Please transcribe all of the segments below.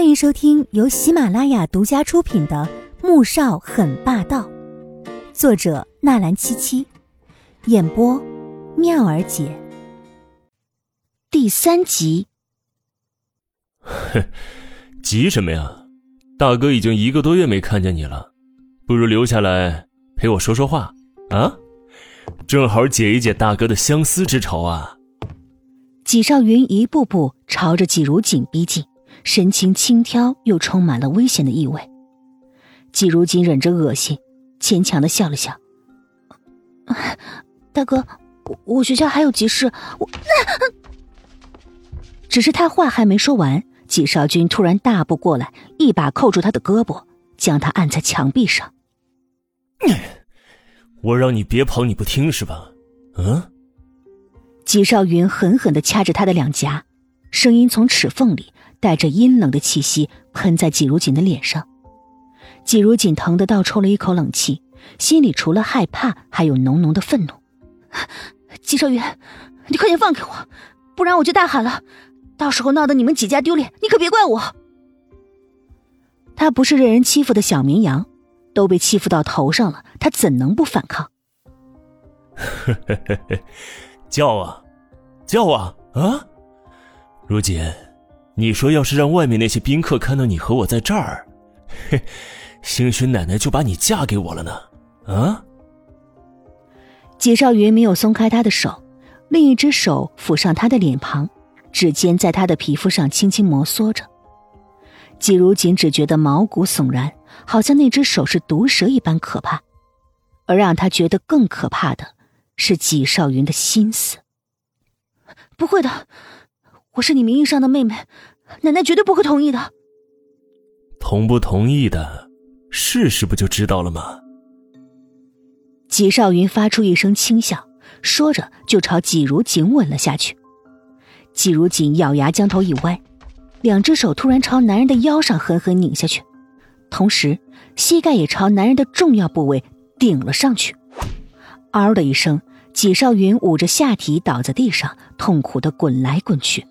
欢迎收听由喜马拉雅独家出品的《穆少很霸道》，作者纳兰七七，演播妙儿姐。第三集。哼，急什么呀？大哥已经一个多月没看见你了，不如留下来陪我说说话啊？正好解一解大哥的相思之愁啊！纪少云一步步朝着纪如锦逼近。神情轻佻，又充满了危险的意味。季如锦忍着恶心，牵强的笑了笑：“大哥，我我学校还有急事，我……只是他话还没说完，季少君突然大步过来，一把扣住他的胳膊，将他按在墙壁上。我让你别跑，你不听是吧？嗯？季少云狠狠的掐着他的两颊，声音从齿缝里。带着阴冷的气息喷在季如锦的脸上，季如锦疼得倒抽了一口冷气，心里除了害怕，还有浓浓的愤怒。季少云，你快点放开我，不然我就大喊了，到时候闹得你们几家丢脸，你可别怪我。他不是任人欺负的小绵羊，都被欺负到头上了，他怎能不反抗？叫啊，叫啊啊！如锦。你说，要是让外面那些宾客看到你和我在这儿，嘿，兴许奶奶就把你嫁给我了呢。啊！纪少云没有松开他的手，另一只手抚上他的脸庞，指尖在他的皮肤上轻轻摩挲着。季如锦只觉得毛骨悚然，好像那只手是毒蛇一般可怕。而让他觉得更可怕的是纪少云的心思。不会的，我是你名义上的妹妹。奶奶绝对不会同意的。同不同意的，试试不就知道了吗？纪少云发出一声轻笑，说着就朝纪如锦吻了下去。纪如锦咬牙将头一歪，两只手突然朝男人的腰上狠狠拧下去，同时膝盖也朝男人的重要部位顶了上去。嗷的一声，纪少云捂着下体倒在地上，痛苦的滚来滚去。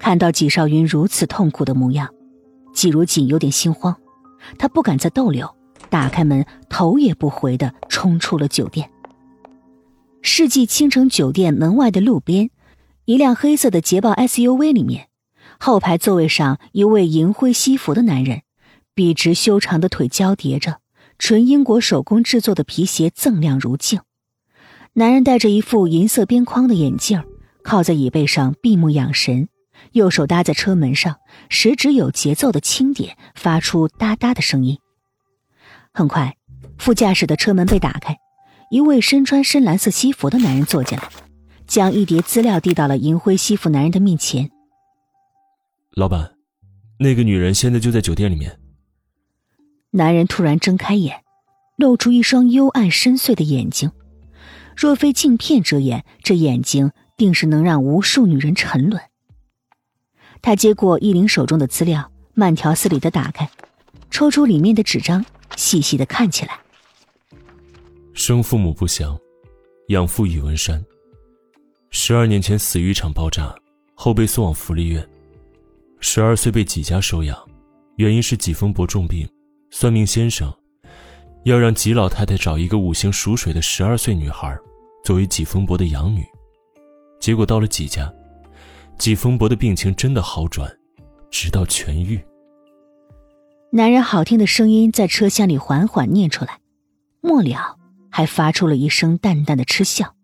看到纪少云如此痛苦的模样，纪如锦有点心慌，他不敢再逗留，打开门，头也不回的冲出了酒店。世纪倾城酒店门外的路边，一辆黑色的捷豹 SUV 里面，后排座位上一位银灰西服的男人，笔直修长的腿交叠着，纯英国手工制作的皮鞋锃亮如镜。男人戴着一副银色边框的眼镜，靠在椅背上闭目养神。右手搭在车门上，食指有节奏的轻点，发出哒哒的声音。很快，副驾驶的车门被打开，一位身穿深蓝色西服的男人坐进来，将一叠资料递到了银灰西服男人的面前。老板，那个女人现在就在酒店里面。男人突然睁开眼，露出一双幽暗深邃的眼睛，若非镜片遮掩，这眼睛定是能让无数女人沉沦。他接过依林手中的资料，慢条斯理的打开，抽出里面的纸张，细细的看起来。生父母不详，养父宇文山，十二年前死于一场爆炸，后被送往福利院。十二岁被纪家收养，原因是纪风伯重病，算命先生要让纪老太太找一个五行属水的十二岁女孩，作为纪风伯的养女。结果到了纪家。季风伯的病情真的好转，直到痊愈。男人好听的声音在车厢里缓缓念出来，末了还发出了一声淡淡的嗤笑。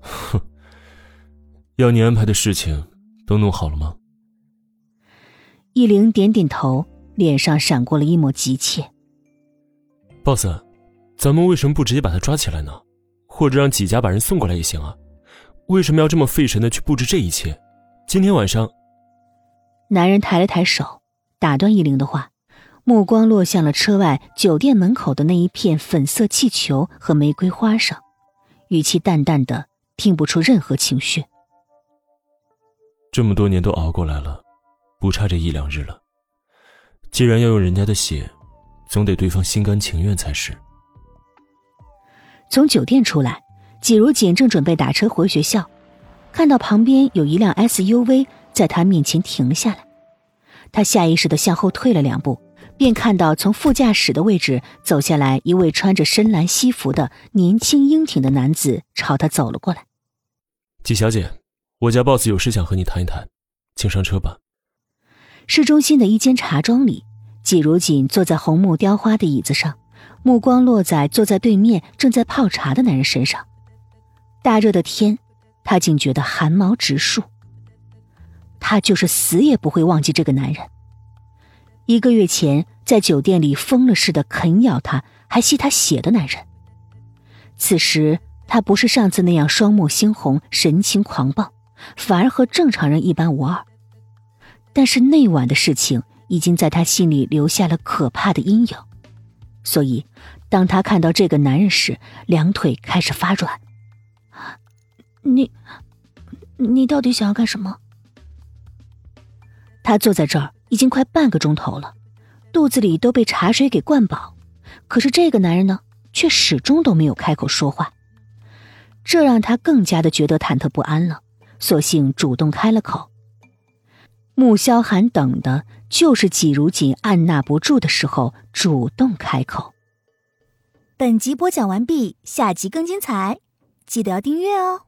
哼，要你安排的事情都弄好了吗？易灵点点头，脸上闪过了一抹急切。boss，咱们为什么不直接把他抓起来呢？或者让几家把人送过来也行啊？为什么要这么费神的去布置这一切？今天晚上，男人抬了抬手，打断依灵的话，目光落向了车外酒店门口的那一片粉色气球和玫瑰花上，语气淡淡的，听不出任何情绪。这么多年都熬过来了，不差这一两日了。既然要用人家的血，总得对方心甘情愿才是。从酒店出来，季如锦正准备打车回学校。看到旁边有一辆 SUV 在他面前停了下来，他下意识的向后退了两步，便看到从副驾驶的位置走下来一位穿着深蓝西服的年轻英挺的男子，朝他走了过来。季小姐，我家 boss 有事想和你谈一谈，请上车吧。市中心的一间茶庄里，季如锦坐在红木雕花的椅子上，目光落在坐在对面正在泡茶的男人身上。大热的天，他竟觉得汗毛直竖。他就是死也不会忘记这个男人。一个月前在酒店里疯了似的啃咬他，还吸他血的男人。此时他不是上次那样双目猩红、神情狂暴，反而和正常人一般无二。但是那晚的事情已经在他心里留下了可怕的阴影，所以当他看到这个男人时，两腿开始发软。你，你到底想要干什么？他坐在这儿已经快半个钟头了，肚子里都被茶水给灌饱，可是这个男人呢，却始终都没有开口说话，这让他更加的觉得忐忑不安了，索性主动开了口。穆萧寒等的就是季如锦按捺不住的时候主动开口。本集播讲完毕，下集更精彩，记得要订阅哦。